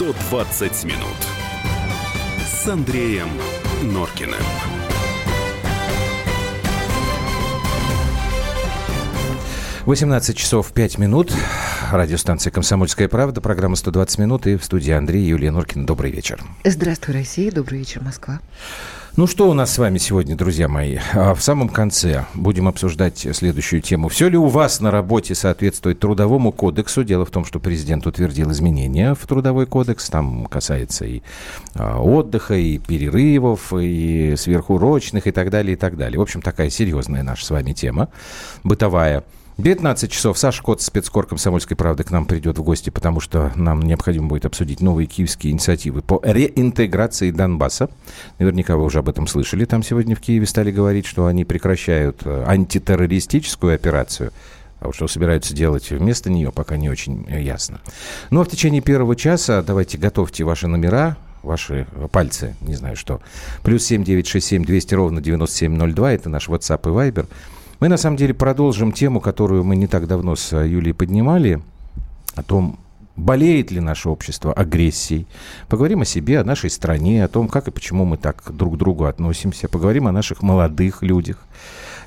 120 минут с Андреем Норкиным. Восемнадцать часов пять минут. Радиостанция «Комсомольская правда». Программа «120 минут». И в студии Андрей и Юлия Норкина. Добрый вечер. Здравствуй, Россия. Добрый вечер, Москва. Ну что у нас с вами сегодня, друзья мои? А в самом конце будем обсуждать следующую тему. Все ли у вас на работе соответствует трудовому кодексу? Дело в том, что президент утвердил изменения в трудовой кодекс. Там касается и а, отдыха, и перерывов, и сверхурочных, и так далее, и так далее. В общем, такая серьезная наша с вами тема, бытовая. 19 часов. Саша Кот, спецкор «Комсомольской правды» к нам придет в гости, потому что нам необходимо будет обсудить новые киевские инициативы по реинтеграции Донбасса. Наверняка вы уже об этом слышали. Там сегодня в Киеве стали говорить, что они прекращают э, антитеррористическую операцию. А что собираются делать вместо нее, пока не очень ясно. Ну а в течение первого часа давайте готовьте ваши номера, ваши пальцы, не знаю что. Плюс семь девять шесть семь двести ровно девяносто семь ноль два. Это наш WhatsApp и Viber. Мы, на самом деле, продолжим тему, которую мы не так давно с э, Юлией поднимали, о том, болеет ли наше общество агрессией. Поговорим о себе, о нашей стране, о том, как и почему мы так друг к другу относимся. Поговорим о наших молодых людях.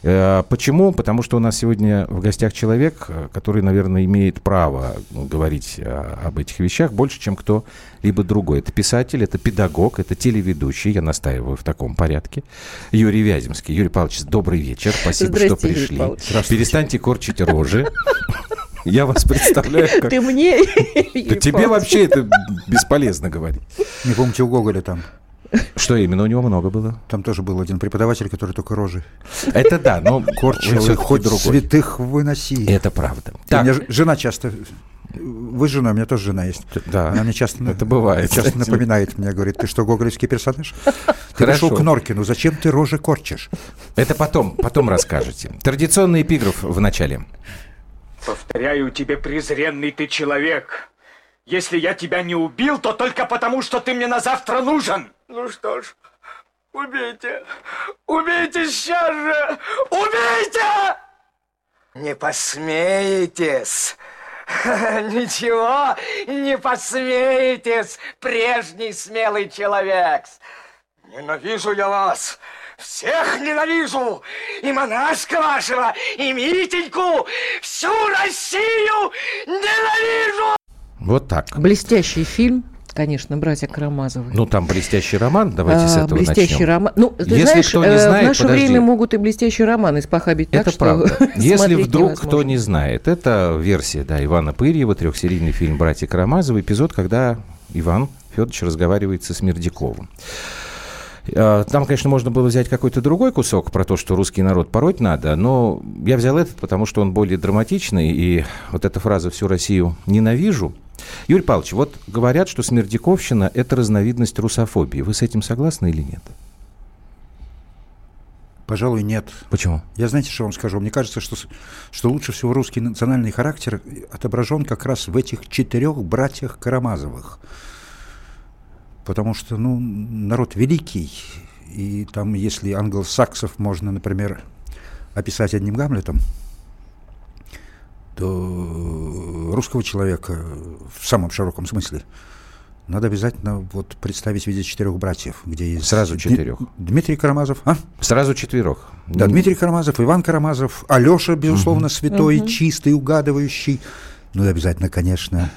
Э, почему? Потому что у нас сегодня в гостях человек, э, который, наверное, имеет право говорить э, об этих вещах больше, чем кто-либо другой. Это писатель, это педагог, это телеведущий, я настаиваю в таком порядке. Юрий Вяземский. Юрий Павлович, добрый вечер. Спасибо, что пришли. Перестаньте корчить рожи. Я вас представляю как... Ты мне? Да тебе вообще это бесполезно говорить. Не помните у Гоголя там? Что именно? У него много было? Там тоже был один преподаватель, который только рожи. Это да, но корчил их хоть другой. святых выноси. Это правда. Так. У меня жена часто вы с женой, у меня тоже жена есть. Да. Она мне часто, это бывает. часто напоминает мне, говорит, ты что, гоголевский персонаж? Ты пришел к Норкину, зачем ты рожи корчишь? Это потом, потом расскажете. Традиционный эпиграф в начале. Повторяю тебе, презренный ты человек. Если я тебя не убил, то только потому, что ты мне на завтра нужен. Ну что ж, убейте. Убейте сейчас же. Убейте! Не посмеетесь. Ничего, не посмеетесь, прежний смелый человек. Ненавижу я вас. Всех ненавижу! И монашка вашего, и Митеньку! Всю Россию ненавижу! Вот так. Блестящий фильм конечно, братья Карамазовы. Ну, там блестящий роман, давайте а, с этого блестящий начнем. роман. Ну, ты Если знаешь, кто не знает, в наше подожди. время могут и блестящий роман испохабить это так, правда. что Если вдруг кто не знает, это версия да, Ивана Пырьева, трехсерийный фильм «Братья Карамазовы», эпизод, когда Иван Федорович разговаривает со Смердяковым. А, там, конечно, можно было взять какой-то другой кусок про то, что русский народ пороть надо, но я взял этот, потому что он более драматичный, и вот эта фраза «всю Россию ненавижу», Юрий Павлович, вот говорят, что смердяковщина – это разновидность русофобии. Вы с этим согласны или нет? Пожалуй, нет. Почему? Я знаете, что вам скажу? Мне кажется, что, что лучше всего русский национальный характер отображен как раз в этих четырех братьях Карамазовых. Потому что, ну, народ великий, и там, если англосаксов можно, например, описать одним Гамлетом, то русского человека в самом широком смысле надо обязательно вот представить в виде четырех братьев, где есть... Сразу четырех. Дмитрий Карамазов, а? Сразу четверых. Да, Дмитрий Карамазов, Иван Карамазов, Алеша, безусловно, угу. святой, угу. чистый, угадывающий. Ну и обязательно, конечно,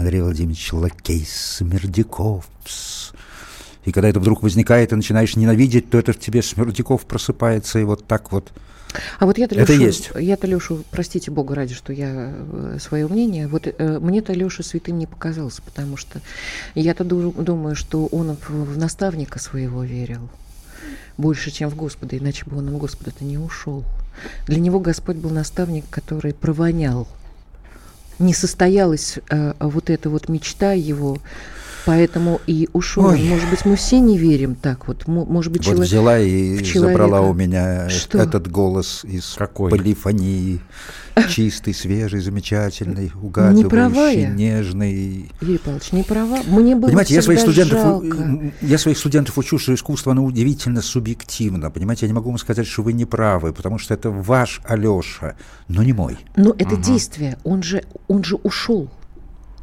Андрей Владимирович Лакей Смердяков. И когда это вдруг возникает, и начинаешь ненавидеть, то это в тебе Смердяков просыпается, и вот так вот а вот я-то, Это есть. Я-то, Лешу, простите Бога ради, что я э, свое мнение, вот э, мне-то Леша святым не показался, потому что я-то думаю, что он в наставника своего верил больше, чем в Господа, иначе бы он им Господа-то не ушел. Для него Господь был наставник, который провонял. Не состоялась э, вот эта вот мечта его Поэтому и ушел. Ой. Может быть, мы все не верим так вот. Может быть, вот человек... взяла и забрала у меня Что? этот голос из Какой? полифонии. Чистый, свежий, замечательный, угадывающий, нежный. Юрий Павлович, не права. Мне было Понимаете, я своих, студентов, жалко. я своих студентов учу, что искусство оно удивительно субъективно. Понимаете, я не могу вам сказать, что вы не правы, потому что это ваш Алеша, но не мой. Но это угу. действие. Он же, он же ушел.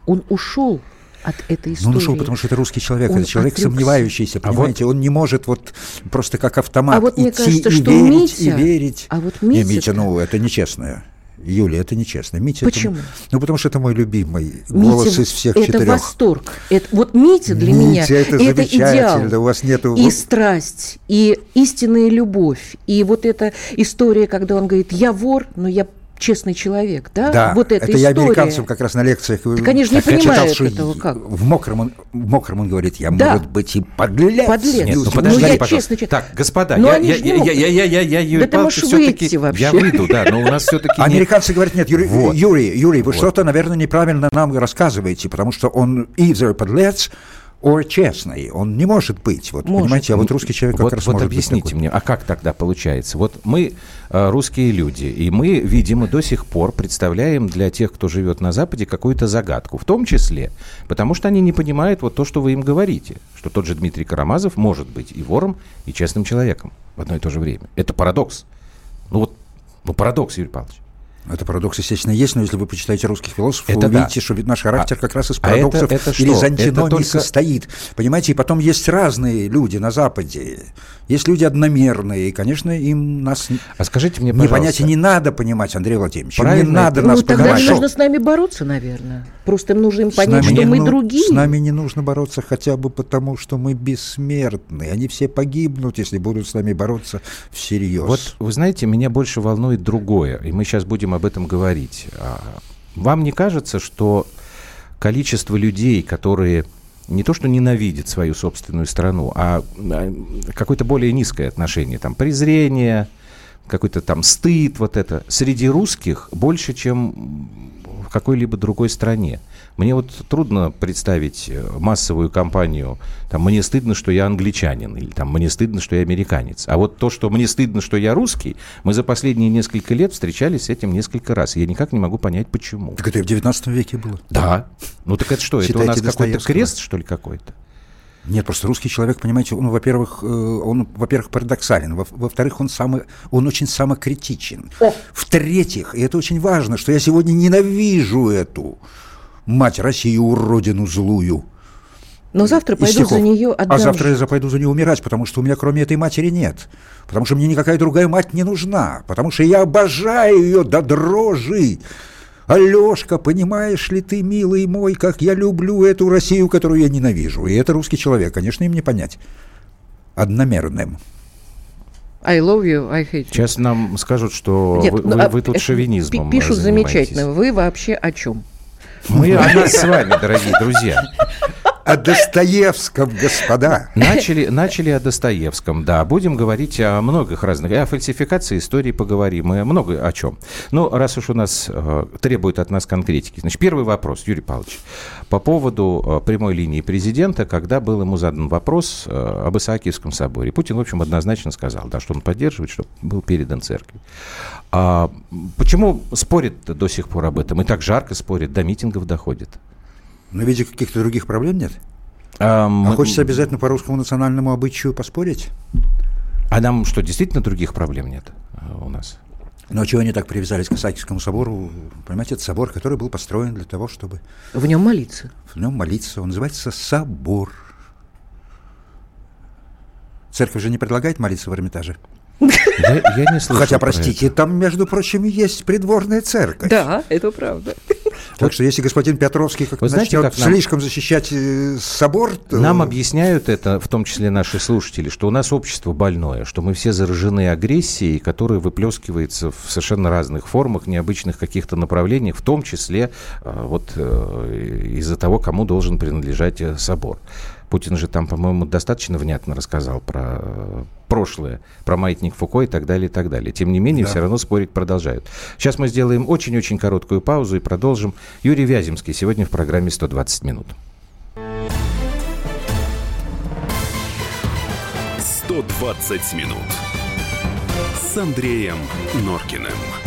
Он ушел от этой истории. Ну, ну что, потому что это русский человек, Он это человек отрекся. сомневающийся, А понимаете? Он не может вот просто как автомат А вот мне идти кажется, и что верить, и Митя- верить. а вот Не, Митя-то- Митя, ну, это нечестно. Юля, это нечестно. Митя, это- Почему? ну, потому что это мой любимый Митя, голос из всех это четырех. восторг. Это, вот Митя для меня Митя, это замечательно. идеал. У вас нету- И страсть, и истинная любовь. И вот эта история, когда он говорит, я вор, но я честный человек. Да, Да, вот эта это я история. американцам как раз на лекциях э, Так они же не читал, понимают что этого как. В мокром, он, в мокром он говорит, я, Да. может быть, и подлец. Подлец. Нет, ну Ну, подождите, я пожалуйста. честно. Так, господа, Но я, я, я, могут. я, я, я, я, Юрий Да Павлович, выйти вообще. Я выйду, да, но у нас все-таки Американцы говорят, нет, Юрий, Вот. Юрий, Юрий, вы что-то, наверное, неправильно нам рассказываете, потому что он either подлец, or честный. Он не может быть. Вот, Может. понимаете, а вот русский человек как вот, раз вот может объясните быть такой. мне, а как тогда получается? Вот мы э, русские люди, и мы, видимо, до сих пор представляем для тех, кто живет на Западе, какую-то загадку, в том числе, потому что они не понимают вот то, что вы им говорите, что тот же Дмитрий Карамазов может быть и вором, и честным человеком в одно и то же время. Это парадокс. Ну вот, ну парадокс, Юрий Павлович. Это парадокс, естественно, есть, но если вы почитаете русских философов, Это вы да. увидите, что ведь наш характер А- как раз из а это- парадоксов это или из антиномий Это только- состоит. Понимаете, и потом есть разные люди на Западе. Есть люди одномерные, и, конечно, им нас А скажите мне, не пожалуйста, понять и не надо понимать, Андрей Владимирович. Им не Правильно надо это- нас ну, тогда понимать. им нужно с нами бороться, наверное. Просто им нужно им понять, нами что мы ну- другие. С нами не нужно бороться хотя бы потому, что мы бессмертны. Они все погибнут, если будут с нами бороться всерьез. Вот вы знаете, меня больше волнует другое, и мы сейчас будем об этом говорить. А, Вам не кажется, что количество людей, которые не то что ненавидят свою собственную страну, а а, какое-то более низкое отношение, там презрение, какой-то там стыд, вот это, среди русских больше, чем в какой-либо другой стране. Мне вот трудно представить э, массовую кампанию, там, мне стыдно, что я англичанин, или там, мне стыдно, что я американец. А вот то, что мне стыдно, что я русский, мы за последние несколько лет встречались с этим несколько раз. И я никак не могу понять, почему. Так это и в 19 веке было. Да. Ну так это что, это у нас какой-то крест, что ли, какой-то? Нет, просто русский человек, понимаете, он, во-первых, э, он, во-первых, парадоксален, во- во-вторых, он, самый, он очень самокритичен. В-третьих, и это очень важно, что я сегодня ненавижу эту мать Россию, родину злую. Но завтра из пойдут за стихов. нее А отдам завтра я запойду за нее умирать, потому что у меня кроме этой матери нет. Потому что мне никакая другая мать не нужна. Потому что я обожаю ее до дрожи. Алешка, понимаешь ли ты, милый мой, как я люблю эту Россию, которую я ненавижу. И это русский человек, конечно, им не понять. Одномерным. I love you, I hate you. Сейчас нам скажут, что Нет, вы, ну, вы- а вы тут шовинизмом пи- Пишут замечательно. Вы вообще о чем? Мы о нас с вами, дорогие друзья. О Достоевском, господа. Начали, начали о Достоевском, да. Будем говорить о многих разных. И о фальсификации истории поговорим, и много о чем. Ну, раз уж у нас э, требует от нас конкретики. Значит, первый вопрос, Юрий Павлович. По поводу э, прямой линии президента, когда был ему задан вопрос э, об Исаакиевском соборе. Путин, в общем, однозначно сказал, да, что он поддерживает, чтобы был передан церкви. А почему спорит до сих пор об этом? И так жарко спорит, до митингов доходит. Но видя каких-то других проблем нет. А, А мы- хочется обязательно по русскому национальному обычаю поспорить? а нам что, действительно других проблем нет э, у нас? Но чего они так привязались к Исаакиевскому собору? Понимаете, это собор, который был построен для того, чтобы В нем молиться. в нем молиться. Он называется собор. Церковь же не предлагает молиться в Эрмитаже. Я, я не слышал Хотя, про простите, там, между прочим, есть придворная церковь. Да, это правда. Так что если господин Петровский как Вы знаете, как нам- слишком защищать э, собор, то... Нам объясняют это, в том числе наши слушатели, что у нас общество больное, что мы все заражены агрессией, которая выплескивается в совершенно разных формах, необычных каких-то направлениях, в том числе э, вот э, из-за того, кому должен принадлежать собор. Путин же там, по-моему, достаточно внятно рассказал про э, прошлое, про маятник Фуко и так далее, и так далее. Тем не менее, Да. все равно спорить продолжают. Сейчас мы сделаем очень-очень короткую паузу и продолжим. Юрий Вяземский сегодня в программе «120 минут». 120 минут с Андреем Норкиным.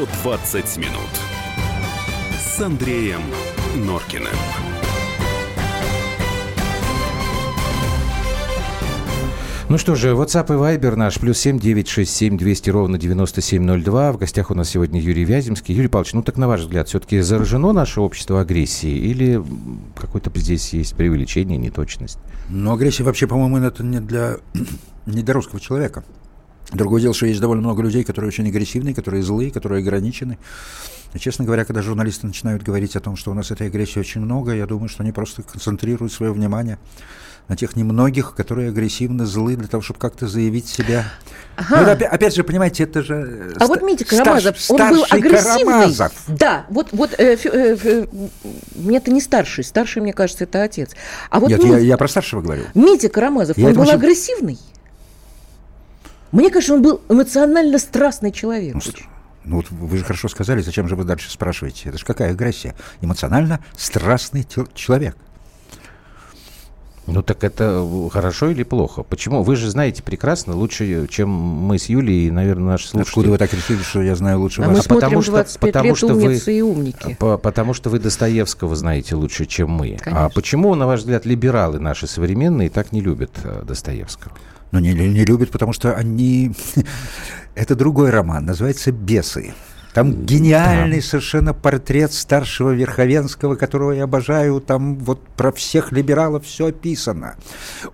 «120 минут» с Андреем Норкиным. Ну что же, WhatsApp и Viber наш, плюс семь девять шесть семь двести ровно девяносто семь ноль два. В гостях у нас сегодня Юрий Вяземский. Юрий Павлович, ну так на ваш взгляд, все-таки заражено наше общество агрессией или какой-то здесь есть преувеличение, неточность? Ну, агрессия вообще, по-моему, это не для, не для русского человека. Другое дело, что есть довольно много людей, которые очень агрессивные, которые злые, которые ограничены. И, честно говоря, когда журналисты начинают говорить о том, что у нас этой агрессии очень много, я думаю, что они просто концентрируют свое внимание на тех немногих, которые агрессивно злы для того, чтобы как-то заявить себя. Ага. Ну, опять, опять же, понимаете, это же... А ст- вот Митя Карамазов, старш, он был агрессивный. Карамазов. Да, вот, вот э, э, э, мне это не старший, старший, мне кажется, это отец. А вот Нет, Митя, я, я про старшего говорю. Митя Карамазов, я он был очень... агрессивный? Мне кажется, он был эмоционально страстный человек. Ну, ну вот вы же хорошо сказали, зачем же вы дальше спрашиваете? Это же какая агрессия? Эмоционально страстный человек. Ну так это хорошо или плохо? Почему? Вы же знаете прекрасно, лучше, чем мы с Юлей и, наверное, наши слушатели. Откуда вы так решили, что я знаю лучше а вас? Мы смотрим потому что, потому лет что вы, и умники. По, потому что вы Достоевского знаете лучше, чем мы. А Конечно. А почему, на ваш взгляд, либералы наши современные так не любят э, Достоевского? Ну, не, не любят, потому что они... Это другой роман, называется «Бесы». Там гениальный да. совершенно портрет старшего Верховенского, которого я обожаю. Там вот про всех либералов все описано.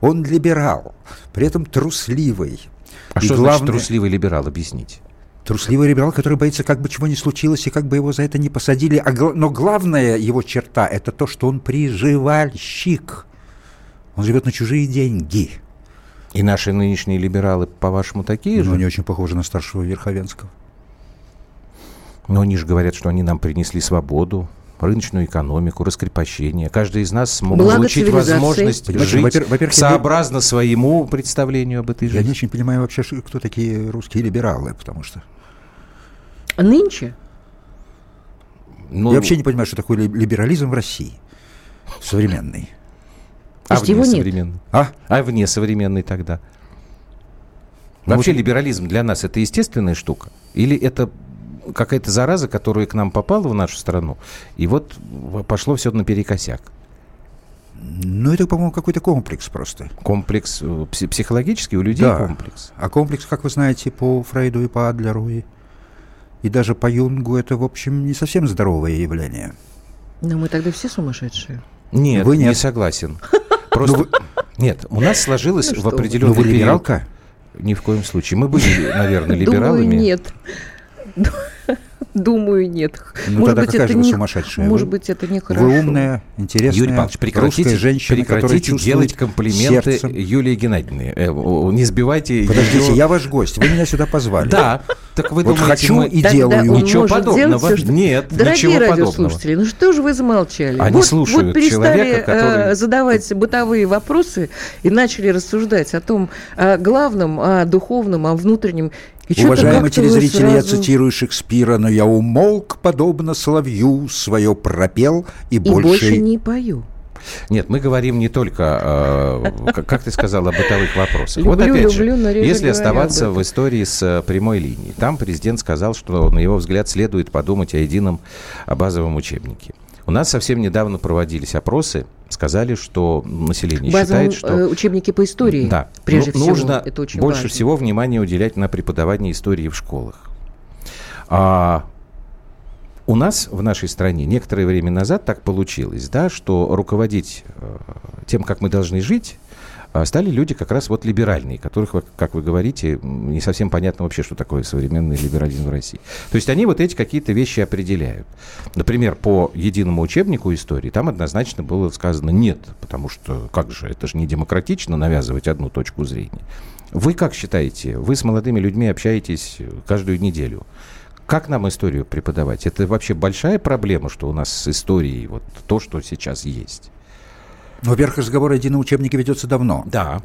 Он либерал, при этом трусливый. А и что главное... значит трусливый либерал? Объясните. Трусливый либерал, который боится, как бы чего ни случилось, и как бы его за это не посадили. А, но главная его черта – это то, что он приживальщик. Он живет на чужие деньги. И наши нынешние либералы, по-вашему, такие ну, же? Ну, они очень похожи на старшего Верховенского. Но они же говорят, что они нам принесли свободу, рыночную экономику, раскрепощение. Каждый из нас смог Благо получить возможность жить во-первых, сообразно своему представлению об этой жизни. Я не очень понимаю вообще, кто такие русские либералы, потому что... А нынче? Ну, я вообще не понимаю, что такое либерализм в России современный. А вне его современный? Нет. А? а вне современный тогда? Ну, вообще вот... либерализм для нас это естественная штука? Или это какая-то зараза, которая к нам попала в нашу страну, и вот пошло все наперекосяк. Ну, это, по-моему, какой-то комплекс просто. Комплекс э, психологический у людей да. комплекс. А комплекс, как вы знаете, по Фрейду и по Адлеру и, и даже по Юнгу, это, в общем, не совсем здоровое явление. Но мы тогда все сумасшедшие. Нет, вы нет. не согласен. Просто... Ну, нет, у нас сложилось ну, в определенный ну, вы либералка? Ни в коем случае. Мы были, наверное, либералами. Думаю, нет. Думаю, нет. Ну, может тогда быть, это не, сумасшедшая? Может вы, быть, это нехорошо. Вы умная, интересная, Юрий Павлович, прекратите, женщина, прекратите делать комплименты сердцем. Юлии Геннадьевне. Э, не сбивайте Подождите, ее... я ваш гость, вы меня сюда позвали. Да, так вы вот думаете, хочу мы... и делаю. Ничего подобного. Все, что... Нет, Дорогие ничего радиослушатели, подобного. ну что же вы замолчали? Они вот, слушают вот перестали человека, который... Э, задавать бытовые вопросы и начали рассуждать о том, о главном, о духовном, о внутреннем и Уважаемые телезрители, сразу... я цитирую Шекспира, но я умолк, подобно соловью, свое пропел и, и больше... больше не пою. Нет, мы говорим не только, э, как ты сказала, о бытовых вопросах. Люблю, вот опять люблю, же, если оставаться в истории с э, прямой линией, там президент сказал, что, на его взгляд, следует подумать о едином базовом учебнике. У нас совсем недавно проводились опросы, сказали, что население Базовом, считает, что... Э, учебники по истории, да, прежде ну, всего, нужно это очень больше важно. всего внимания уделять на преподавание истории в школах. А у нас в нашей стране некоторое время назад так получилось, да, что руководить э, тем, как мы должны жить, стали люди как раз вот либеральные, которых, как вы говорите, не совсем понятно вообще, что такое современный либерализм в России. То есть они вот эти какие-то вещи определяют. Например, по единому учебнику истории там однозначно было сказано нет, потому что как же, это же не демократично навязывать одну точку зрения. Вы как считаете? Вы с молодыми людьми общаетесь каждую неделю. Как нам историю преподавать? Это вообще большая проблема, что у нас с историей вот то, что сейчас есть? Во-первых, разговор о едином учебнике ведется давно. Да.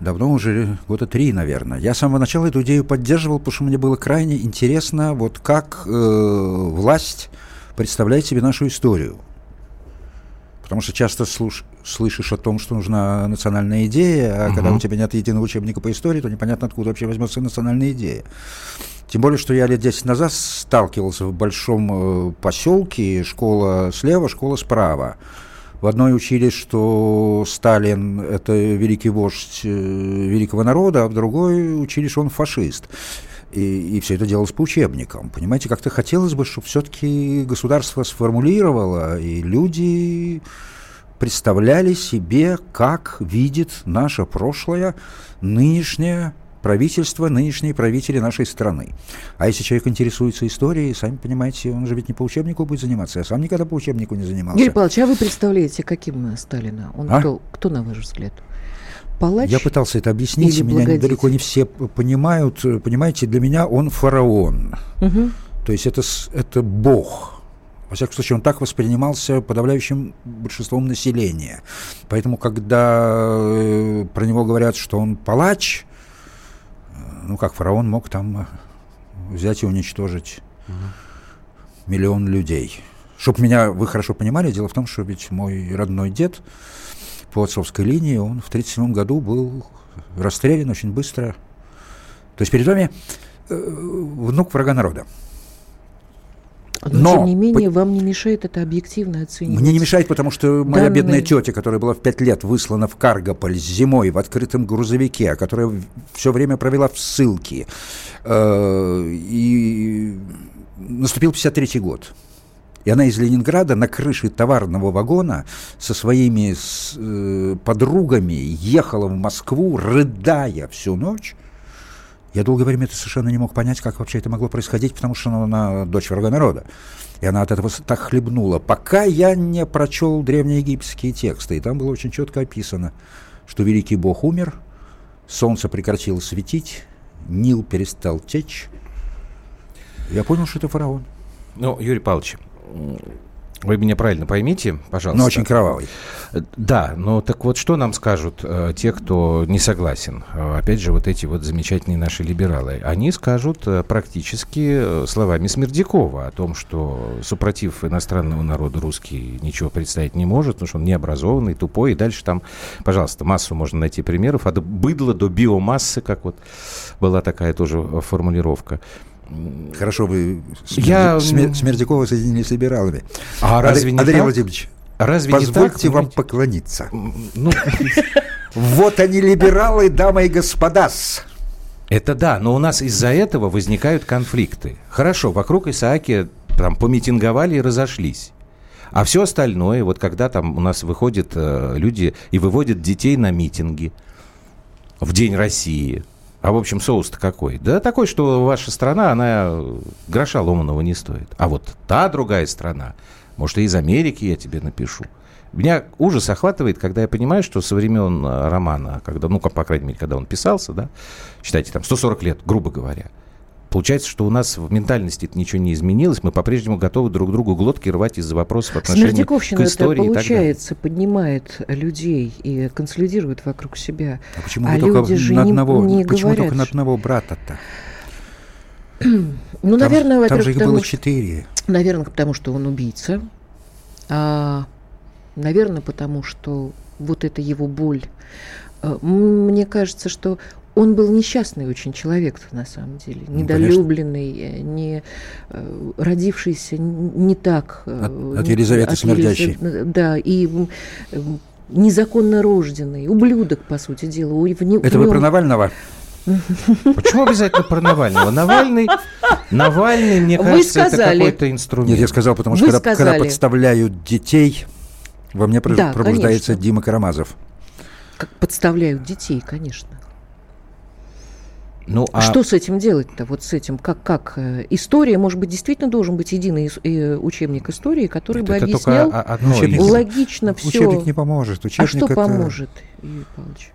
Давно уже, года три, наверное. Я с самого начала эту идею поддерживал, потому что мне было крайне интересно, вот как э, власть представляет себе нашу историю. Потому что часто слуш, слышишь о том, что нужна национальная идея, а угу. когда у тебя нет единого учебника по истории, то непонятно, откуда вообще возьмется национальная идея. Тем более, что я лет 10 назад сталкивался в большом э, поселке, школа слева, школа справа. В одной учились, что Сталин – это великий вождь э, великого народа, а в другой учили, что он фашист. И, и все это делалось по учебникам. Понимаете, как-то хотелось бы, чтобы все-таки государство сформулировало, и люди представляли себе, как видит наше прошлое, нынешнее правительство, нынешние правители нашей страны. А если человек интересуется историей, сами понимаете, он же ведь не по учебнику будет заниматься. Я сам никогда по учебнику не занимался. Юрий Павлович, а вы представляете, каким Сталина? Он а? кто, кто, на ваш взгляд? Палач Я пытался это объяснить, меня далеко не все понимают. Понимаете, для меня он фараон. Угу. То есть это, это бог. Во всяком случае, он так воспринимался подавляющим большинством населения. Поэтому, когда э, про него говорят, что он палач, ну как фараон мог там э, взять и уничтожить угу. миллион людей. Чтоб меня вы хорошо понимали, дело в том, что ведь мой родной дед по отцовской линии, он в 1937 году был расстрелян очень быстро. То есть перед вами э, внук врага народа. Но, Но тем не менее, по... вам не мешает это объективно оценить? Мне не мешает, потому что моя Данные... бедная тетя, которая была в пять лет выслана в Каргополь зимой в открытом грузовике, которая все время провела в ссылке, э, и наступил 53-й год. И она из Ленинграда на крыше товарного вагона со своими с, э, подругами ехала в Москву, рыдая всю ночь, я долгое время это совершенно не мог понять, как вообще это могло происходить, потому что она дочь врага народа. И она от этого так хлебнула, пока я не прочел древнеегипетские тексты. И там было очень четко описано, что великий бог умер, солнце прекратило светить, Нил перестал течь. Я понял, что это фараон. Ну, Юрий Павлович, вы меня правильно поймите, пожалуйста. Но очень кровавый. Да, но так вот что нам скажут э, те, кто не согласен? Э, опять же, вот эти вот замечательные наши либералы. Они скажут э, практически э, словами Смердякова о том, что супротив иностранного народа русский ничего представить не может, потому что он необразованный, тупой. И дальше там, пожалуйста, массу можно найти примеров. От быдла до биомассы, как вот была такая тоже формулировка. Хорошо, вы Я... Смер... Смердякова соединили с либералами. А разве Ад... не Андрей так? Владимирович, разве позвольте не так? вам поклониться. Ну... Вот они, либералы, дамы и господа. Это да, но у нас из-за этого возникают конфликты. Хорошо, вокруг Исааки там помитинговали и разошлись. А все остальное, вот когда там у нас выходят э, люди и выводят детей на митинги в День России, а в общем соус-то какой? Да такой, что ваша страна, она гроша ломаного не стоит. А вот та другая страна, может, и из Америки я тебе напишу. Меня ужас охватывает, когда я понимаю, что со времен э, романа, когда, ну, по крайней мере, когда он писался, да, считайте, там, 140 лет, грубо говоря, Получается, что у нас в ментальности это ничего не изменилось. Мы по-прежнему готовы друг другу глотки рвать из-за вопросов отношений к истории. это, получается, поднимает людей и консолидирует вокруг себя. А почему а вы люди же на одного, не, не почему говорят, только на одного брата-то? Ну, там, наверное, там же их было четыре. Наверное, потому что он убийца. А, наверное, потому что вот это его боль. А, мне кажется, что он был несчастный очень человек на самом деле, ну, недолюбленный, конечно. не э, родившийся не так. Э, от, от Елизаветы от Смердящей. Да, и незаконно рожденный, ублюдок, по сути дела. В, в Это нем... вы про Навального? Почему обязательно про Навального? Навальный, Навальный, мне Вы кажется, сказали. это какой-то инструмент. Нет, я сказал, потому что когда, когда подставляют детей, во мне да, пробуждается конечно. Дима Карамазов. Как подставляют детей, конечно. Ну, а... Что с этим делать-то? Вот с этим, как, как э, история, может быть, действительно должен быть единый э, учебник истории, который это бы объяснял одно учебник, логично все. Учебник не поможет. Учебник а что это... поможет, Юрий Павлович?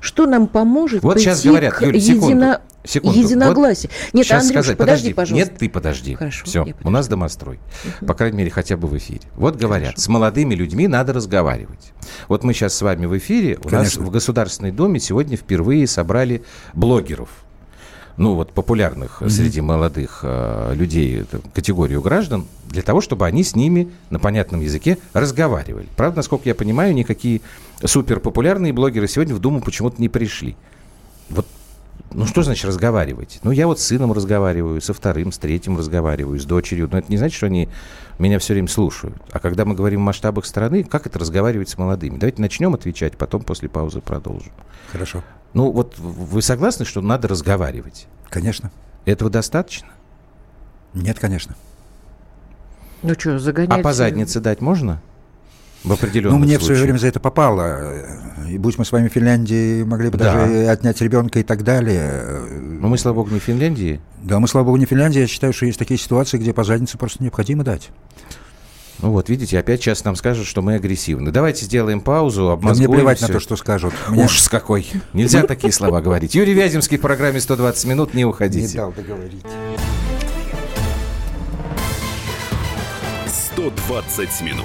Что нам поможет Вот сейчас говорят, к Юль, секунду, едино... секунду. единогласию? Вот Нет, сейчас Андрюш, сказать, подожди, пожалуйста. Нет, ты подожди. Хорошо, Все, у нас домострой. По крайней мере, хотя бы в эфире. Вот говорят, с молодыми людьми надо разговаривать. Вот мы сейчас с вами в эфире. У Конечно. нас в Государственной Думе сегодня впервые собрали блогеров. Ну, вот популярных среди молодых э, людей, это категорию граждан, для того, чтобы они с ними на понятном языке разговаривали. Правда, насколько я понимаю, никакие суперпопулярные блогеры сегодня в Думу почему-то не пришли. Вот ну что значит разговаривать? Ну я вот с сыном разговариваю, со вторым, с третьим разговариваю, с дочерью. Но это не значит, что они меня все время слушают. А когда мы говорим в масштабах страны, как это разговаривать с молодыми? Давайте начнем отвечать, потом после паузы продолжим. Хорошо. Ну вот вы согласны, что надо разговаривать? Конечно. Этого достаточно? Нет, конечно. Ну что, загонять... А по заднице дать можно? В определенных Ну, мне в свое время за это попало. И будь мы с вами в Финляндии, могли бы Да. даже отнять ребенка и так далее. Ну мы, слава богу, не в Финляндии. Да, мы, слава богу, не в Финляндии. Я считаю, что есть такие ситуации, где по заднице просто необходимо дать. Ну вот, видите, опять сейчас нам скажут, что мы агрессивны. Давайте сделаем паузу, обмозгуем мне плевать на всё. то, что скажут. Меня Ужас какой. Нельзя такие слова говорить. Юрий Вяземский в программе «120 минут». Не не уходите. дал договорить. 120 минут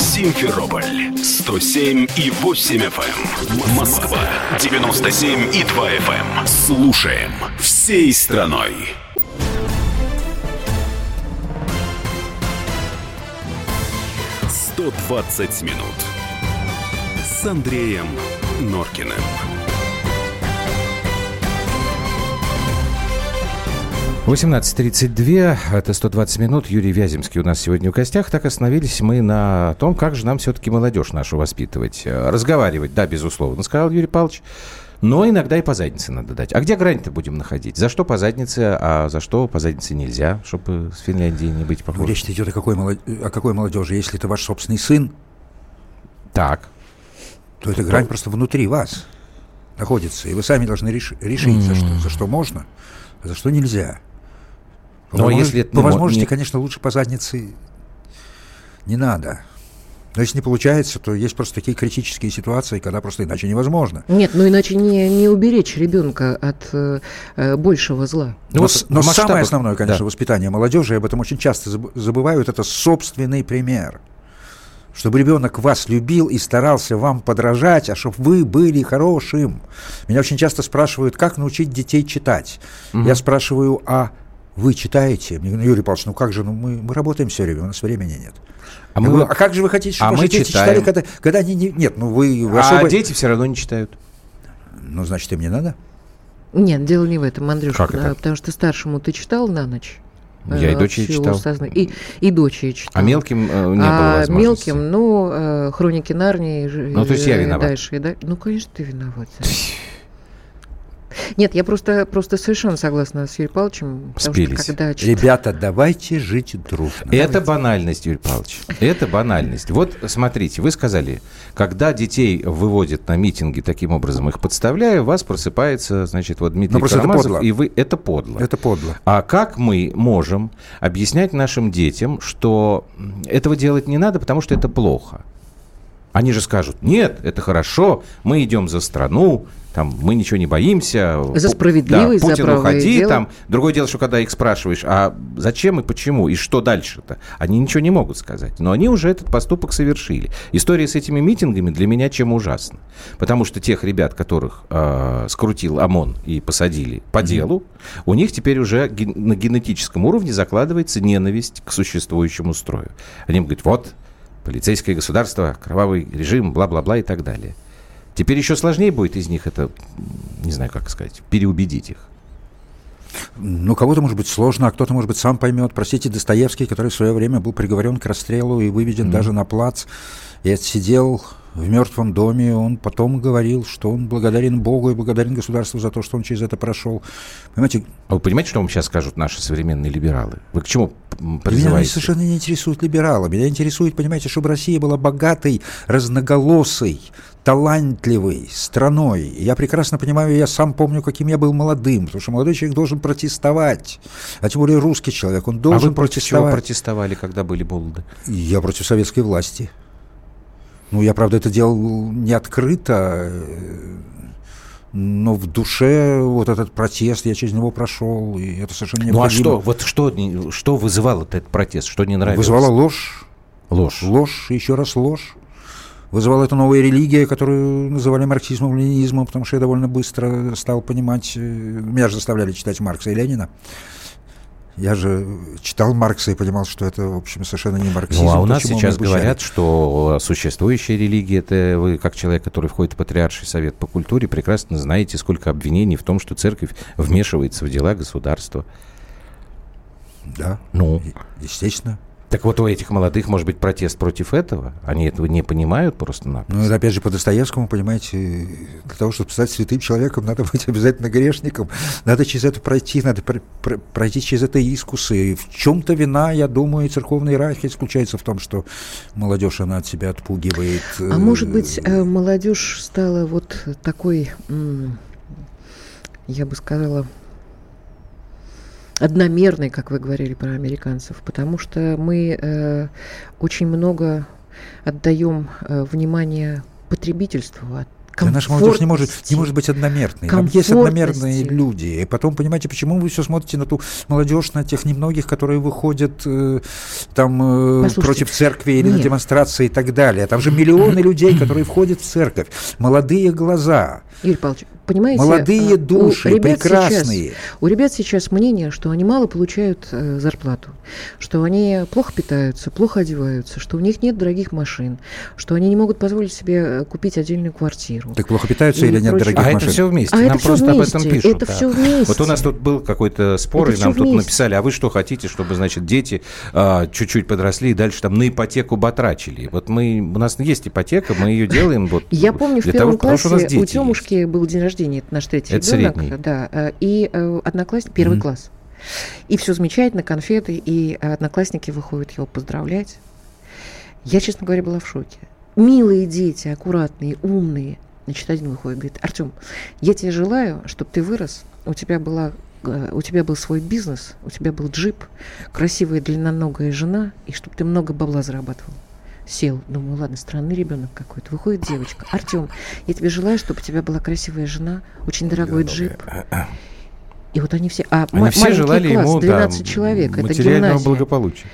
Симферополь 107 и 8 FM. Москва 97 и 2 FM. Слушаем всей страной. «120 минут» с Андреем Норкиным. — 18.32, это 120 минут. Юрий Вяземский у нас сегодня в гостях. Так остановились мы на том, как же нам все-таки молодежь нашу воспитывать. Э, Разговаривать, да, безусловно, сказал Юрий Павлович. Но иногда и по заднице надо дать. А где грань-то будем находить? За что по заднице, а за что по заднице нельзя, чтобы с Финляндией не быть Ну, похожим? речь идет о какой, молод- о какой молодежи? Если это ваш собственный сын, Так. то эта грань просто внутри вас находится. И вы сами должны реш- решить, за, что, за что можно, а за что нельзя. Но возможно- если это по возможности, не- конечно, лучше по заднице не надо. Но если не получается, то есть просто такие критические ситуации, когда просто иначе невозможно. Нет, ну иначе не, не уберечь ребенка от э, э, большего зла. Ну но вот но масштабах- самое основное, конечно, да. воспитание молодежи, и об этом очень часто заб- забывают, это собственный пример. Чтобы ребенок вас любил и старался вам подражать, а чтобы вы были хорошим. Меня очень часто спрашивают, как научить детей читать. Я спрашиваю, а вы читаете? Мне говорят, Юрий Павлович, ну как же, ну мы, мы работаем все время, у нас времени нет. А Я мы- говорю, а как же вы хотите, чтобы а мы дети читаем. читали, когда, когда они не... Нет, ну вы, вы А особо- дети все равно не читают. Ну, значит, им не надо? Нет, дело не в этом, Андрюшка, Как это? да, потому что старшему ты читал на ночь. Я и э, дочери читал. созна- И, и дочери читал. А мелким э, не было а возможности. мелким, ну, э, хроники Нарнии. Ну, то есть я э, виноват. Дальше, да- Ну, конечно, ты виноват. Нет, я просто, просто совершенно согласна с Юрием Павловичем. Спелись. что когда Ребята, давайте жить дружно. Это банальность, Юрий Павлович. Это банальность. Вот смотрите, вы сказали, когда детей выводят на митинги таким образом, их подставляя, у вас просыпается, значит, вот Дмитрий Ну, Карамазов, подло. и вы... Это подло. Это подло. А как мы можем объяснять нашим детям, что этого делать не надо, потому что это плохо? Они же скажут, нет, это хорошо, мы идем за страну, там, мы ничего не боимся. За справедливость, да, за Путин, правое уходи, дело. там. Другое дело, что когда их спрашиваешь, а зачем и почему, и что дальше-то, они ничего не могут сказать. Но они уже этот поступок совершили. История с этими митингами для меня чем ужасна. Потому что тех ребят, которых э, скрутил ОМОН и посадили по делу, у них теперь уже ген- на генетическом уровне закладывается ненависть к существующему строю. Они говорят, вот, полицейское государство, кровавый режим, бла-бла-бла и так далее. Теперь еще сложнее будет из них это, не знаю, как сказать, переубедить их. ну, кого-то, может быть, сложно, а кто-то, может быть, сам поймет. Простите, Достоевский, который в свое время был приговорен к расстрелу и выведен mm-hmm. даже на плац, и отсидел в мертвом доме, он потом говорил, что он благодарен Богу и благодарен государству за то, что он через это прошел. Понимаете? А вы понимаете, что вам сейчас скажут наши современные либералы? Вы к чему призываете? Меня совершенно не интересуют либералы. Меня интересует, понимаете, чтобы Россия была богатой, разноголосой, талантливой страной. Я прекрасно понимаю, я сам помню, каким я был молодым, потому что молодой человек должен протестовать, а тем более русский человек, он должен а вы против протестовать. чего протестовали, когда были молоды? Я против советской власти. Ну, я, правда, это делал не открыто, но в душе вот этот протест, я через него прошел, и это совершенно необходимо. Ну, а что, вот что, что вызывало этот протест, что не нравилось? Вызывала ложь. Ложь. Ложь, еще раз ложь. Вызывала это новая религия, которую называли марксизмом, ленинизмом, потому что я довольно быстро стал понимать, э, меня же заставляли читать Маркса и Ленина. Я же читал Маркса и понимал, что это, в общем, совершенно не марксизм. Ну, а у нас сейчас говорят, что существующая религия, это вы, как человек, который входит в Патриарший совет по культуре, прекрасно знаете, сколько обвинений в том, что церковь вмешивается в дела государства. Да, ну, естественно. Так вот у этих молодых может быть протест против этого? Они этого не понимают просто-напросто? Ну, это опять же по Достоевскому, понимаете, для того, чтобы стать святым человеком, надо быть обязательно грешником, надо через это пройти, надо пр- пр- пройти через это искусы. И в чем-то вина, я думаю, церковной иерархии заключается в том, что молодежь, она от себя отпугивает. А может быть, э, молодежь стала вот такой, я бы сказала, одномерной, как вы говорили про американцев, потому что мы э, очень много отдаем э, внимания потребительству, да наша молодежь не может, не может быть одномерной. Там есть одномерные люди. И потом, понимаете, почему вы все смотрите на ту молодежь, на тех немногих, которые выходят э, там э, против церкви или нет. на демонстрации и так далее. Там же миллионы людей, которые входят в церковь. Молодые глаза. Юрий Павлович, понимаете, молодые души, у ребят прекрасные. Сейчас, у ребят сейчас мнение, что они мало получают э, зарплату, что они плохо питаются, плохо одеваются, что у них нет дорогих машин, что они не могут позволить себе э, купить отдельную квартиру. Так плохо питаются или нет дорогих а машин? это все вместе. А Нам это просто вместе. об этом пишут. Это да. все вместе. Вот у нас тут был какой-то спор, это и нам тут вместе. написали, а вы что хотите, чтобы, значит, дети а, чуть-чуть подросли и дальше там на ипотеку батрачили? Вот мы, у нас есть ипотека, мы ее делаем вот Я помню, в первом того, классе у Темушки был день рождения, это наш третий это ребенок. Средний. Да, э, и э, одноклассник, первый mm-hmm. класс. И все замечательно, конфеты, и одноклассники выходят его поздравлять. Я, честно говоря, была в шоке. Милые дети, аккуратные, умные. Значит, один выходит, говорит, Артем, я тебе желаю, чтобы ты вырос, у тебя была э, у тебя был свой бизнес, у тебя был джип, красивая длинноногая жена, и чтобы ты много бабла зарабатывал сел. Думаю, ладно, странный ребенок какой-то. Выходит девочка. Артем, я тебе желаю, чтобы у тебя была красивая жена, очень дорогой джип. И вот они все... А они все желали класс, ему 12 да, человек, это гимназия. благополучия.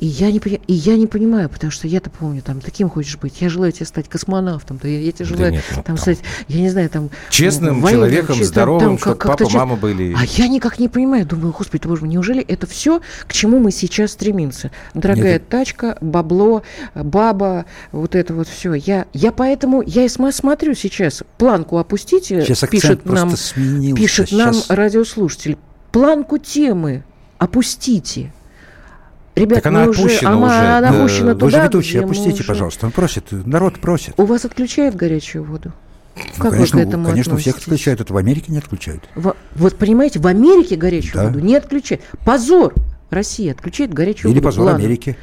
И я, не, и я не понимаю, потому что я-то помню, там, таким хочешь быть. Я желаю тебе стать космонавтом, то я, я тебе желаю да нет, ну, там, там, стать, я не знаю, там... Честным военным, человеком, честным, здоровым, там, чтобы как, папа, чест... мама были... А я никак не понимаю, думаю, господи, боже мой, неужели это все, к чему мы сейчас стремимся? Дорогая нет. тачка, бабло, баба, вот это вот все. Я, я поэтому, я и смотрю сейчас, планку опустите, сейчас пишет нам, пишет сейчас... нам радиослушатель, планку темы опустите. Ребята, так она мы опущена уже. Она, она опущена туда, Вы же ведущий, опустите, уже... пожалуйста. Он просит, народ просит. У вас отключают горячую воду? Ну, как конечно, вы к этому конечно, всех отключают. Это в Америке не отключают. В, вот понимаете, в Америке горячую да. воду не отключают. Позор! Россия отключает горячую Или воду. Или позор Ладно. Америки.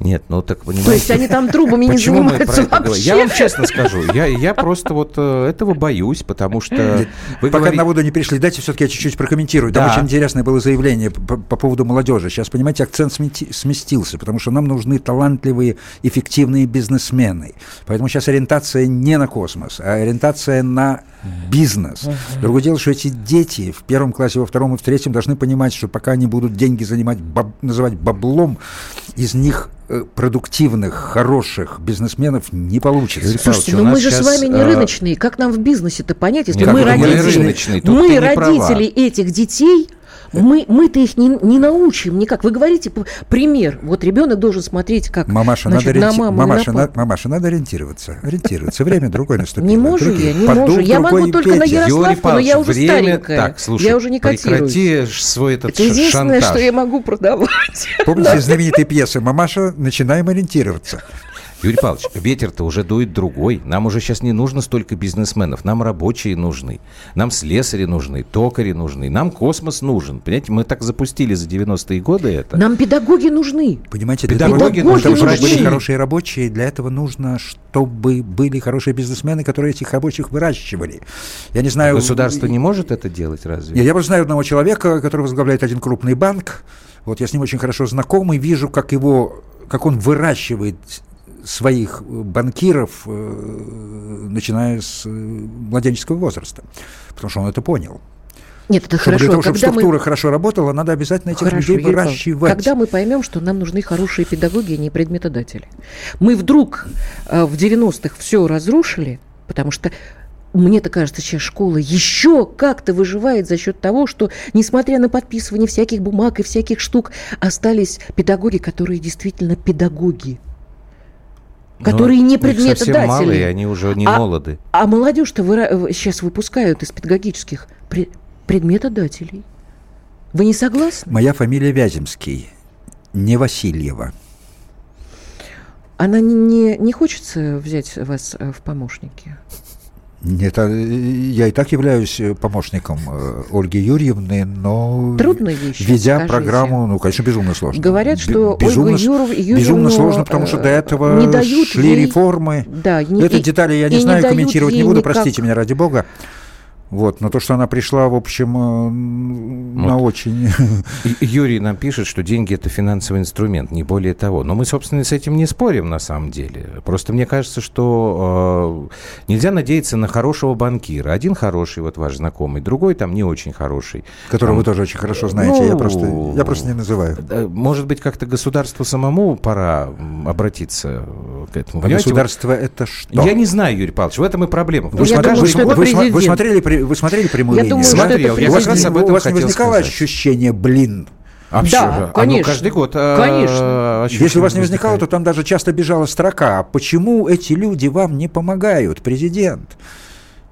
Нет, ну так понимаете. То есть они там трубами не занимаются вообще? Я вам честно скажу, я, я просто вот э, этого боюсь, потому что... Вы Пока говорите... на воду не пришли, дайте все-таки я чуть-чуть прокомментирую. Там да. очень интересное было заявление по, по поводу молодежи. Сейчас, понимаете, акцент сместился, потому что нам нужны талантливые, эффективные бизнесмены. Поэтому сейчас ориентация не на космос, а ориентация на бизнес. Другое дело, что эти дети в первом классе, во втором и в третьем должны понимать, что пока они будут деньги занимать, баб, называть баблом, из них э, продуктивных, хороших бизнесменов не получится. Слушайте, но мы же сейчас, с вами не а... рыночные. Как нам в бизнесе-то понять, если мы родители, рыночные, мы родители этих детей, Мы, мы-то их не, не научим никак. Вы говорите пример. Вот ребенок должен смотреть, как мамаша, значит, надо на маму мамаша, на мамаша, надо ориентироваться. Ориентироваться. Время другое наступило. Не могу я, не могу. Я могу только на. Ярославку, но я уже старенькая. Так, слушай, я уже не котируюсь. прекрати свой этот Это единственное, что я могу продавать. Помните из знаменитой пьесы «Мамаша, начинаем ориентироваться». Юрий Павлович, ветер-то уже дует другой. Нам уже сейчас не нужно столько бизнесменов. Нам рабочие нужны. Нам слесари нужны, токари нужны. Нам космос нужен. Понимаете, мы так запустили за 90-е годы это. Нам педагоги нужны. Понимаете, Педагоги того, нужны, чтобы были хорошие рабочие, для этого нужно, чтобы были хорошие бизнесмены, которые этих рабочих выращивали. Я не знаю... Государство не может это делать разве? Нет, я просто знаю одного человека, который возглавляет один крупный банк. Вот я с ним очень хорошо знаком и вижу, как его, как он выращивает своих банкиров, э, начиная с э, младенческого возраста, потому что он это понял. Нет, это Чтобы хорошо. для того, чтобы когда мы- структура хорошо работала, надо обязательно этих Хорошо, людей выращивать. Когда мы поймем, что нам нужны хорошие педагоги, а не предметодатели. Мы вдруг э, в 90-х все разрушили, потому что мне-то кажется, сейчас школа еще как-то выживает за счет того, что, несмотря на подписывание всяких бумаг и всяких штук, остались педагоги, которые действительно педагоги. Которые не Ну, их совсем предметодатели. мало, и они уже не А- молоды. А молодежь-то выра- сейчас выпускают из педагогических пре- предметодателей. Вы не согласны? Моя фамилия Вяземский, не Васильева. Она не, не, не хочется взять вас э, в помощники? Нет, а, э, я и так являюсь э, помощником э, Ольги Юрьевны, но Трудная вещь, ведя скажите. программу, ну, конечно, безумно сложно. Говорят, что безумно, Ольгу Юров- Юрьевну, безумно сложно, потому что до э, этого не дают шли ей- реформы. Да, не- Это и- детали я и не не знаю, дают комментировать не буду, никак. простите меня ради бога. Вот, но то, что она пришла, в общем, э, на очень... Юрий нам пишет, что деньги это финансовый инструмент, не более того. Но мы, собственно, с этим не спорим на самом деле. Просто мне кажется, что э, нельзя надеяться на хорошего банкира. Один хороший, вот ваш знакомый, другой там не очень хороший. Которого вы Там, тоже очень хорошо знаете, я ну, просто, я просто не называю. Может быть, как-то государству самому пора обратиться э, к этому. А Понимаете, государство это вот что? Я не знаю, Юрий Павлович, в этом и проблема. Ну, я думаю, что что это вы, сма- вы президент. Смотрели, вы смотрели прямую Я линию? думаю, Смотрел, я у вас, как раз не, об этом у вас не возникало сказать. ощущение, блин? А Да, же, оно конечно. каждый год. э, Конечно. ощущение Если у вас не возникало, то там даже часто бежала строка. «А Почему эти люди вам не помогают, президент?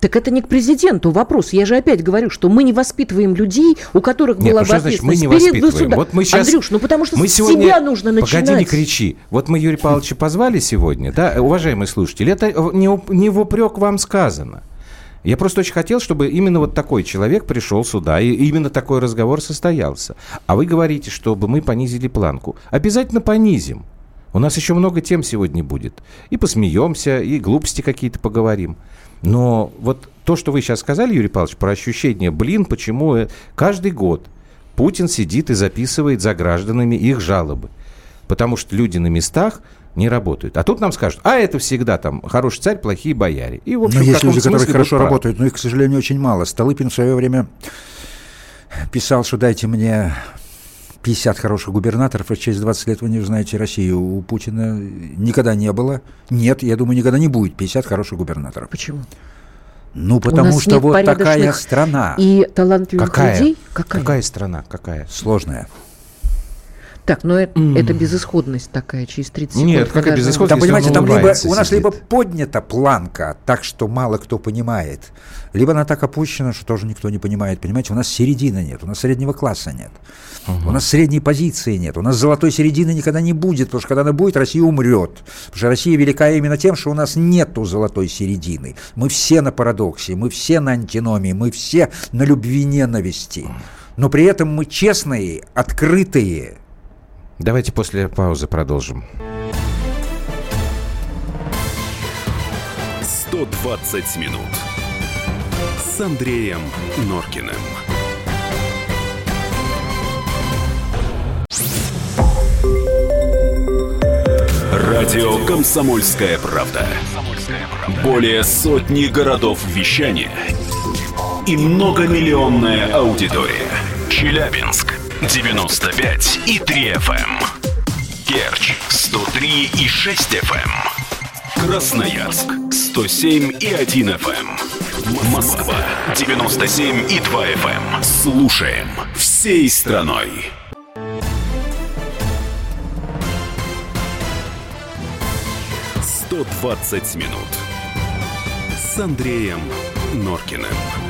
Так это не к президенту вопрос. Я же опять говорю, что мы не воспитываем людей, у которых Нет, была ну бы значит, мы не перед воспитываем? государством. Вот мы сейчас... Андрюш, ну потому что мы с сегодня... себя нужно начинать. Погоди, не кричи. Вот мы Юрия Павловича позвали сегодня, да, уважаемые слушатели, это не, не в упрек вам сказано. Я просто очень хотел, чтобы именно вот такой человек пришел сюда, и именно такой разговор состоялся. А вы говорите, чтобы мы понизили планку. Обязательно понизим. У нас еще много тем сегодня будет. И посмеемся, и глупости какие-то поговорим. Но вот то, что вы сейчас сказали, Юрий Павлович, про ощущение, блин, почему э, каждый год Путин сидит и записывает за гражданами их жалобы. Потому что люди на местах не работают. А тут нам скажут, а это всегда там хороший царь, плохие бояре. И, в общем, Но есть люди, которые хорошо правы. работают, но их, к сожалению, очень мало. Столыпин в свое время писал, что дайте мне 50 хороших губернаторов, и через 20 лет вы не узнаете Россию. У Путина никогда не было. Нет, я думаю, никогда не будет 50 хороших губернаторов. Почему? Ну, потому что вот такая страна И талантливых Какая? людей. Какая? Какая страна? Какая? сложная. Так, но это, это безысходность такая, через 30 секунд. Нет, какая безысходность? Там, если понимаете, он там либо, у нас сидит. либо поднята планка, так что мало кто понимает, либо она так опущена, что тоже никто не понимает. Понимаете, у нас середины нет, у нас среднего класса нет, у нас средней позиции нет, у нас золотой середины никогда не будет, потому что когда она будет, Россия умрет. Потому что Россия велика именно тем, что у нас нету золотой середины. Мы все на парадоксе, мы все на антиномии, мы все на любви ненависти. Но при этом мы честные, открытые, Давайте после паузы продолжим. 120 минут с Андреем Норкиным. Радио «Комсомольская правда». Более сотни городов вещания и многомиллионная аудитория. Челябинск 95 и 3 FM. Керчь 103 и 6 FM. Красноярск 107 и 1 FM. Москва 97 и 2 FM. Слушаем всей страной. «120 минут» с Андреем Норкиным.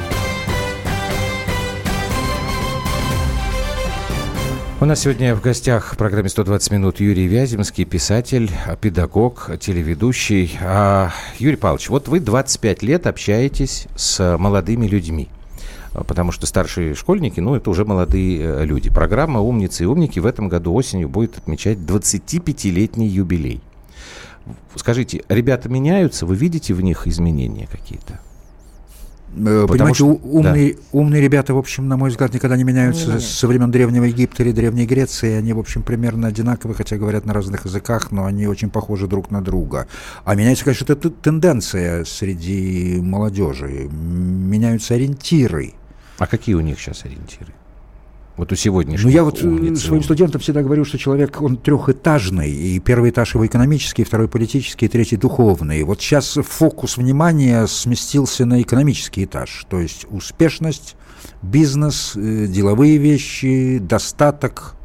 У нас сегодня в гостях в программе «120 минут» Юрий Вяземский, писатель, педагог, телеведущий. А, Юрий Павлович, вот вы 25 лет общаетесь с молодыми людьми потому что старшие школьники, ну, это уже молодые э, люди. Программа «Умницы и умники» в этом году осенью будет отмечать 25-летний юбилей. Скажите, ребята меняются? Вы видите в них изменения какие-то? Э, понимаете, что, умные, да. умные ребята, в общем, на мой взгляд, никогда не меняются не со времен Древнего Египта или Древней Греции. Они, в общем, примерно одинаковы, хотя говорят на разных языках, но они очень похожи друг на друга. А меняется, конечно, это тенденция среди молодежи. Меняются ориентиры. А какие у них сейчас ориентиры? Вот у сегодняшних Ну, я вот э, своим студентам всегда говорю, что человек, он трехэтажный, и первый этаж его экономический, второй политический, и третий духовный. Вот сейчас фокус внимания сместился на экономический этаж, то есть успешность, бизнес, э, деловые вещи, достаток,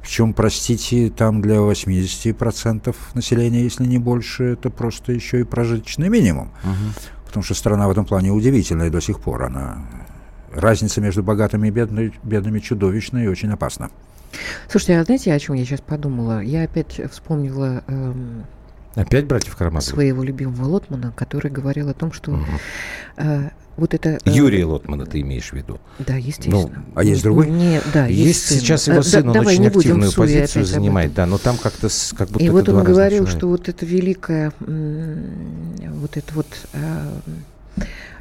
причем, простите, там для 80% населения, если не больше, это просто еще и прожиточный минимум. Угу. Потому что страна в этом плане удивительная до сих пор. Она разница между богатыми и бедными, бедными чудовищная и очень опасна. Слушайте, а знаете, о чем я сейчас подумала? Я опять вспомнила... Эм, опять братьев Карамазовых? Своего любимого Лотмана, который говорил о том, что... Угу. Э, вот это... Э, Юрия Лотмана ты имеешь в виду? Да, естественно. Ну, а есть другой? Не, да, есть, есть сын. сейчас его сын, да, он очень активную позицию занимает, да, но там как-то как будто И вот он говорил, что вот это великое, вот это вот э,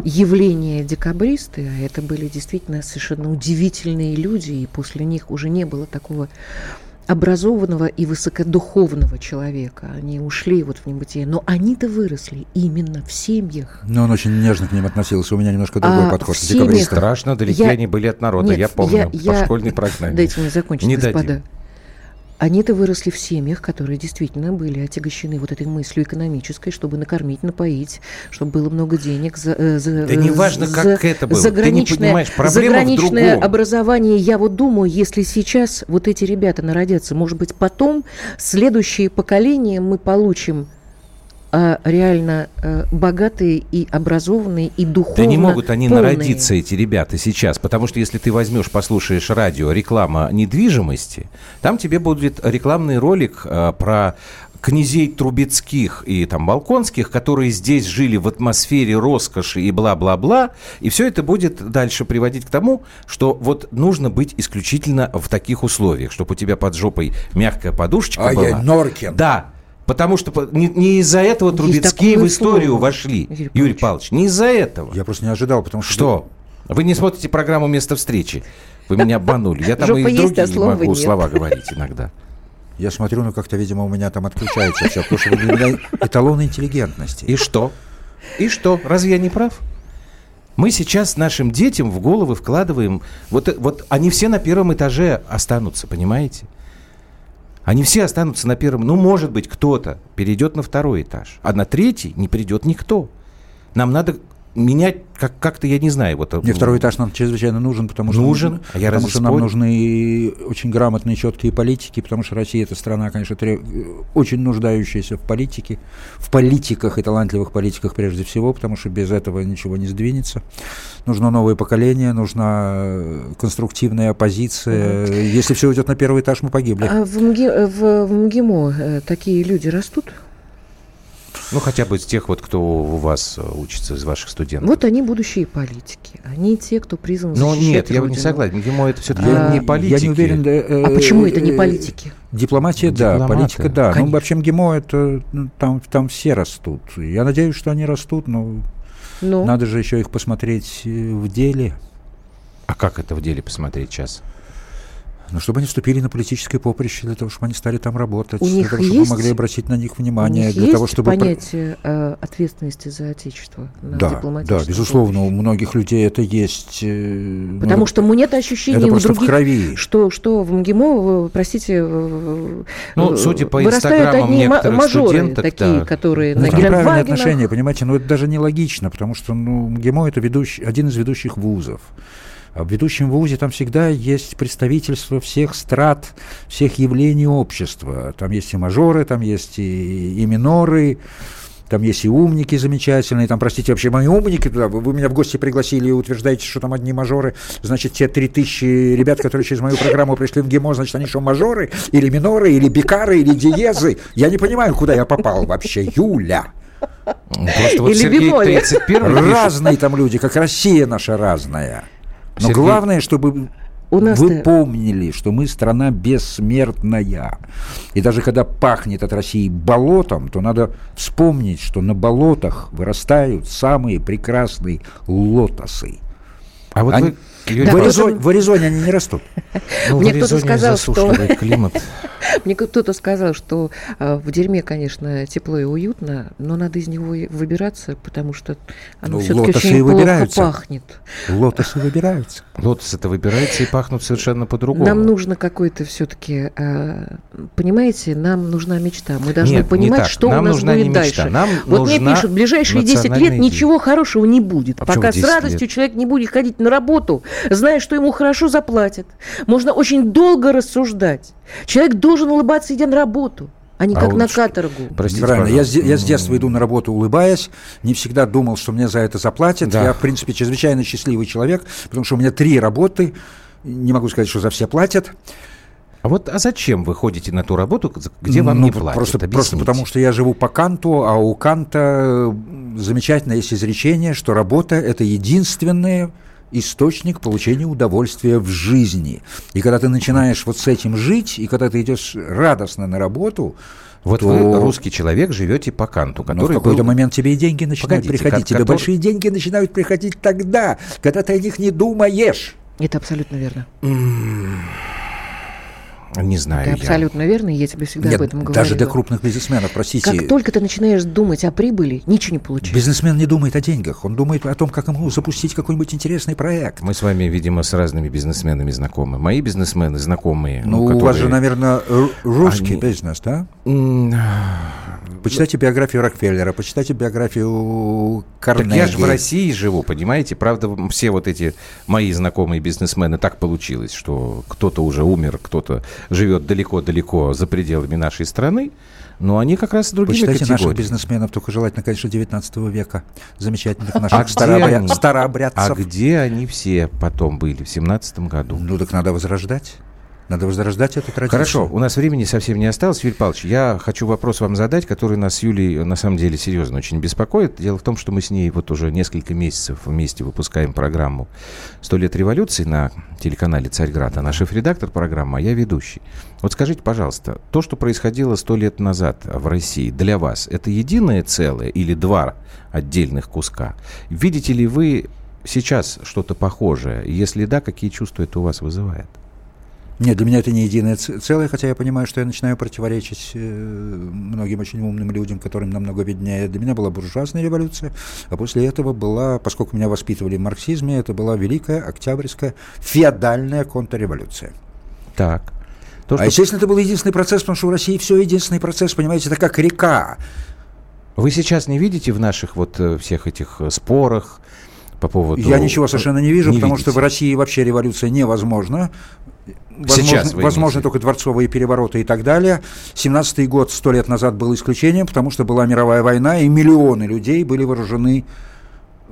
явление декабристы, а это были действительно совершенно удивительные люди, и после них уже не было такого образованного и высокодуховного человека. Они ушли вот в небытие. Но они-то выросли именно в семьях. Но он очень нежно к ним относился. У меня немножко другой а подход. В семьях... Страшно, далеки я... они были от народа. Нет, я помню, я, по я... школьной программе. Дайте мне закончить, не господа. Дадим. Они-то выросли в семьях, которые действительно были отягощены вот этой мыслью экономической, чтобы накормить, напоить, чтобы было много денег за, э, за Да неважно, за, как это было. Заграничное, Ты не понимаешь, проблема заграничное образование. Я вот думаю, если сейчас вот эти ребята народятся, может быть, потом следующее поколение мы получим а реально э, богатые и образованные и духовно Да не могут они полные. народиться, эти ребята, сейчас. Потому что если ты возьмешь, послушаешь радио, реклама недвижимости, там тебе будет рекламный ролик э, про князей Трубецких и там Балконских, которые здесь жили в атмосфере роскоши и бла-бла-бла, и все это будет дальше приводить к тому, что вот нужно быть исключительно в таких условиях, чтобы у тебя под жопой мягкая подушечка а была. я Норкин. Да, Потому что не, не из-за этого Трубецкие в историю слово. вошли, Юрий, Юрий Павлович. Не из-за этого. Я просто не ожидал, потому что... Что? Вы не смотрите программу «Место встречи». Вы меня обманули. Я там и другие не могу слова говорить иногда. Я смотрю, ну как-то, видимо, у меня там отключается все, потому что вы для меня эталон интеллигентности. И что? И что? Разве я не прав? Мы сейчас нашим детям в головы вкладываем... Вот, вот они все на первом этаже останутся, понимаете? Они все останутся на первом. Ну, может быть, кто-то перейдет на второй этаж, а на третий не придет никто. Нам надо менять как- как-то, я не знаю. Вот, Мне второй этаж нам чрезвычайно нужен, потому что, нужен, а я потому что нам нужны очень грамотные, четкие политики, потому что Россия это страна, конечно, треб... очень нуждающаяся в политике, в политиках и талантливых политиках прежде всего, потому что без этого ничего не сдвинется. Нужно новое поколение, нужна конструктивная оппозиция. Если все идет на первый этаж, мы погибли. А в, МГИ, в, в МГИМО э, такие люди растут? Ну, хотя бы из тех, вот, кто у вас э, учится, из ваших студентов. Вот они будущие политики. Они те, кто призван Но нет, Родину. я не согласен. МГИМО это все-таки а, не политики. Я не уверен. Да, э, а почему это не э, политики? Дипломатия, Дипломаты. да, политика, да. Конечно. Ну, вообще МГИМО это ну, там, там все растут. Я надеюсь, что они растут, но ну. надо же еще их посмотреть в деле. А как это в деле посмотреть сейчас? Ну, чтобы они вступили на политическое поприще, для того, чтобы они стали там работать, У для них того, чтобы есть- мы могли обратить на них внимание, У них для есть того, чтобы... про- понятие э, ответственности за отечество на Да, да, безусловно, у поприще? многих людей это есть. э, Потому ну, что ну, нет ощущения это у просто в других, крови. что, что в МГИМО, э, простите, Ну, судя по инстаграмам некоторых мажоры студенток, такие, да. которые Ну, на это неправильное Гелендвагенах. отношение, понимаете, но это даже нелогично, потому что ну, МГИМО это ведущий, один из ведущих вузов. А в ведущем вузе там всегда есть представительство всех страт, всех явлений общества. Там есть и мажоры, там есть и, и миноры, там есть и умники замечательные, там, простите, вообще мои умники туда, вы, меня в гости пригласили и утверждаете, что там одни мажоры, значит, те три тысячи ребят, которые через мою программу пришли в ГИМО, значит, они что, мажоры, или миноры, или бикары, или диезы? Я не понимаю, куда я попал вообще, Юля. Просто вот Или Сергей бемоле. 31 пишет, Разные там люди, как Россия наша разная. Но Сергей- главное, чтобы У нас вы помнили, что мы страна бессмертная. И даже когда пахнет от России болотом, то надо вспомнить, что на болотах вырастают самые прекрасные лотосы. А вот Они- вы, Юрий в, Да, кто-то- Аризоне, в Аризоне они не растут. ну, в Мне кто-то сказал, что- климат. Мне кто-то сказал, что э, в дерьме, конечно, тепло и уютно, но надо из него выбираться, потому что оно Ну, все-таки лотосы очень и плохо выбираются. пахнет. Лотосы выбираются. Лотосы-то выбираются и пахнут совершенно по-другому. Нам нужно какой-то все-таки, понимаете, нам нужна мечта. Мы должны Нет, не понимать, так. что Нам у нас нужна будет не мечта. дальше. Нам вот мне пишут, ближайшие 10 лет идея. ничего хорошего не будет. А пока с 10 радостью лет? человек не будет ходить на работу, зная, что ему хорошо заплатят. Можно очень долго рассуждать. Человек должен улыбаться, идя на работу, а не А как вот на каторгу. Простите, Правильно. Я я с детства иду на работу, улыбаясь. Не всегда думал, что мне за это заплатят. Да. Я, в принципе, чрезвычайно счастливый человек, потому что у меня три работы. Не могу сказать, что за все платят. А вот а зачем вы ходите на ту работу, где вам Ну, не платят? Просто, просто потому, что я живу по Канту, а у Канта м, замечательно есть изречение, что работа – это единственный источник получения удовольствия в жизни. И когда ты начинаешь вот с этим жить, и когда ты идешь радостно на работу, Вот то- вы русский человек, живете по канту, но в который какой-то был- момент тебе и деньги начинают Погодите, приходить. ко- Тебе который- большие деньги начинают приходить тогда, когда ты о них не думаешь. Это абсолютно верно. Не знаю Это я. абсолютно верно, я тебе всегда Нет, об этом говорю. даже для крупных бизнесменов, простите. Как только ты начинаешь думать о прибыли, ничего не получается. Бизнесмен не думает о деньгах, он думает о том, как ему запустить какой-нибудь интересный проект. Мы с вами, видимо, с разными бизнесменами знакомы. Мои бизнесмены знакомые. Ну, у вас же, которые- наверное, русский Они- бизнес, да? Почитайте биографию Рокфеллера, почитайте биографию Так Карнеги. я же в России живу, понимаете? Правда, все вот эти мои знакомые бизнесмены, так получилось, что кто-то уже умер, кто-то живет далеко-далеко за пределами нашей страны, но они как раз другими Почитайте наших бизнесменов, только желательно, конечно, 19 века. Замечательных наших А старообря- старообрядцев. А где они все потом были в семнадцатом году? Ну, так надо возрождать. Надо возрождать эту традицию. Хорошо, у нас времени совсем не осталось. Юрий Павлович, я хочу вопрос вам задать, который нас с Юлей на самом деле серьезно очень беспокоит. Дело в том, что мы с ней вот уже несколько месяцев вместе выпускаем программу «Сто лет революции» на телеканале «Царьград». Она шеф-редактор программы, а я ведущий. Вот скажите, пожалуйста, то, что происходило сто лет назад в России, для вас это единое целое или два отдельных куска? Видите ли вы сейчас что-то похожее? Если да, какие чувства это у вас вызывает? Нет, для меня это не единое целое, хотя я понимаю, что я начинаю противоречить э, многим очень умным людям, которым намного виднее. Для меня была буржуазная революция, а после этого была, поскольку меня воспитывали в марксизме, это была Великая Октябрьская феодальная контрреволюция. Так. То, А что естественно, это был единственный процесс, потому что в России все единственный процесс, понимаете, это как река. Вы сейчас не видите в наших вот э, всех этих э, спорах по поводу... Я ничего совершенно не вижу, Не потому что в видите. России вообще революция невозможна. Сейчас Возможно, вы возможно только дворцовые перевороты и так далее. 17-й год, сто лет назад, был исключением, потому что была мировая война, и миллионы людей были вооружены.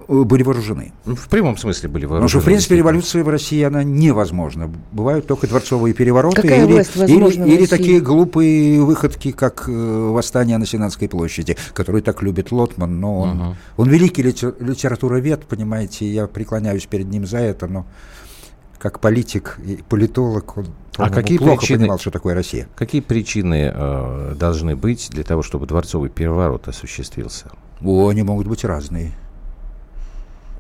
э, Были вооружены. В прямом смысле были Потому что, вооружены. в принципе, революция в России, она невозможна. Бывают только дворцовые перевороты Какая или, власть возможна в или, или такие глупые выходки, как э, восстание на Сенатской площади, который так любит Лотман, но он, Мгм. он великий литер- литературовед, понимаете, я преклоняюсь перед ним за это, но как политик и политолог он А какие плохо причины- понимал, что такое Россия. Какие причины э, должны быть для того, чтобы дворцовый переворот осуществился? О, они могут быть разные.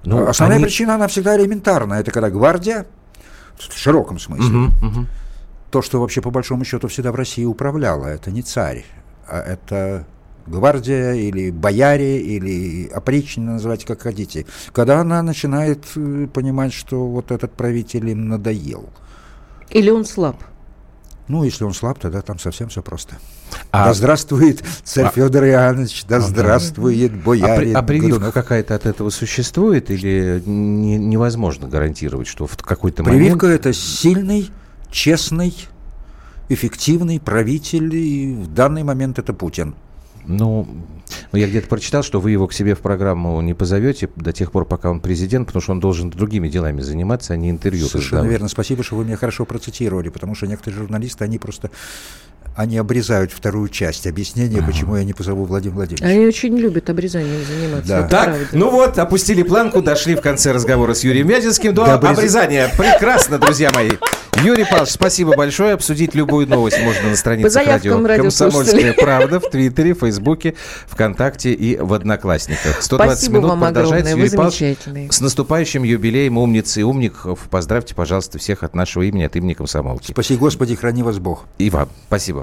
Ну, Основная они- причина, она всегда элементарна. Это когда гвардия, в широком смысле, Мгм, мгм. то, что вообще по большому счету всегда в России управляло, это не царь, а это гвардия или бояре, или опричнина, называйте как хотите, когда она начинает э, понимать, что вот этот правитель им надоел. Или он слаб? Ну, если он слаб, тогда там совсем все просто. А... Да здравствует царь а... Федор Иоаннович, да здравствует боярин. А, при... а прививка какая-то от этого существует или не, невозможно гарантировать, что в какой-то момент... Прививка – это сильный, честный, эффективный правитель, и в данный момент это Путин. Ну, ну, я где-то прочитал, что вы его к себе в программу не позовете до тех пор, пока он президент, потому что он должен другими делами заниматься, а не интервью. Совершенно верно. Спасибо, что вы меня хорошо процитировали, потому что некоторые журналисты, они просто они обрезают вторую часть объяснения, ага. почему я не позову Владимира Владимировича. Они очень любят обрезанием заниматься. Да. Так, правда. ну вот, опустили планку, дошли в конце разговора с Юрием Вязинским до, обрез... обрезания. Прекрасно, друзья мои. Юрий Павлович, спасибо большое. Обсудить любую новость можно на страницах радио «Комсомольская правда» в Твиттере, Фейсбуке, ВКонтакте и в Одноклассниках. 120 спасибо минут вам продолжается. Огромное, Юрий Павлович, с наступающим юбилеем умницы и умников. Поздравьте, пожалуйста, всех от нашего имени, от имени комсомолки. Спаси Господи, храни вас Бог. И вам. Спасибо.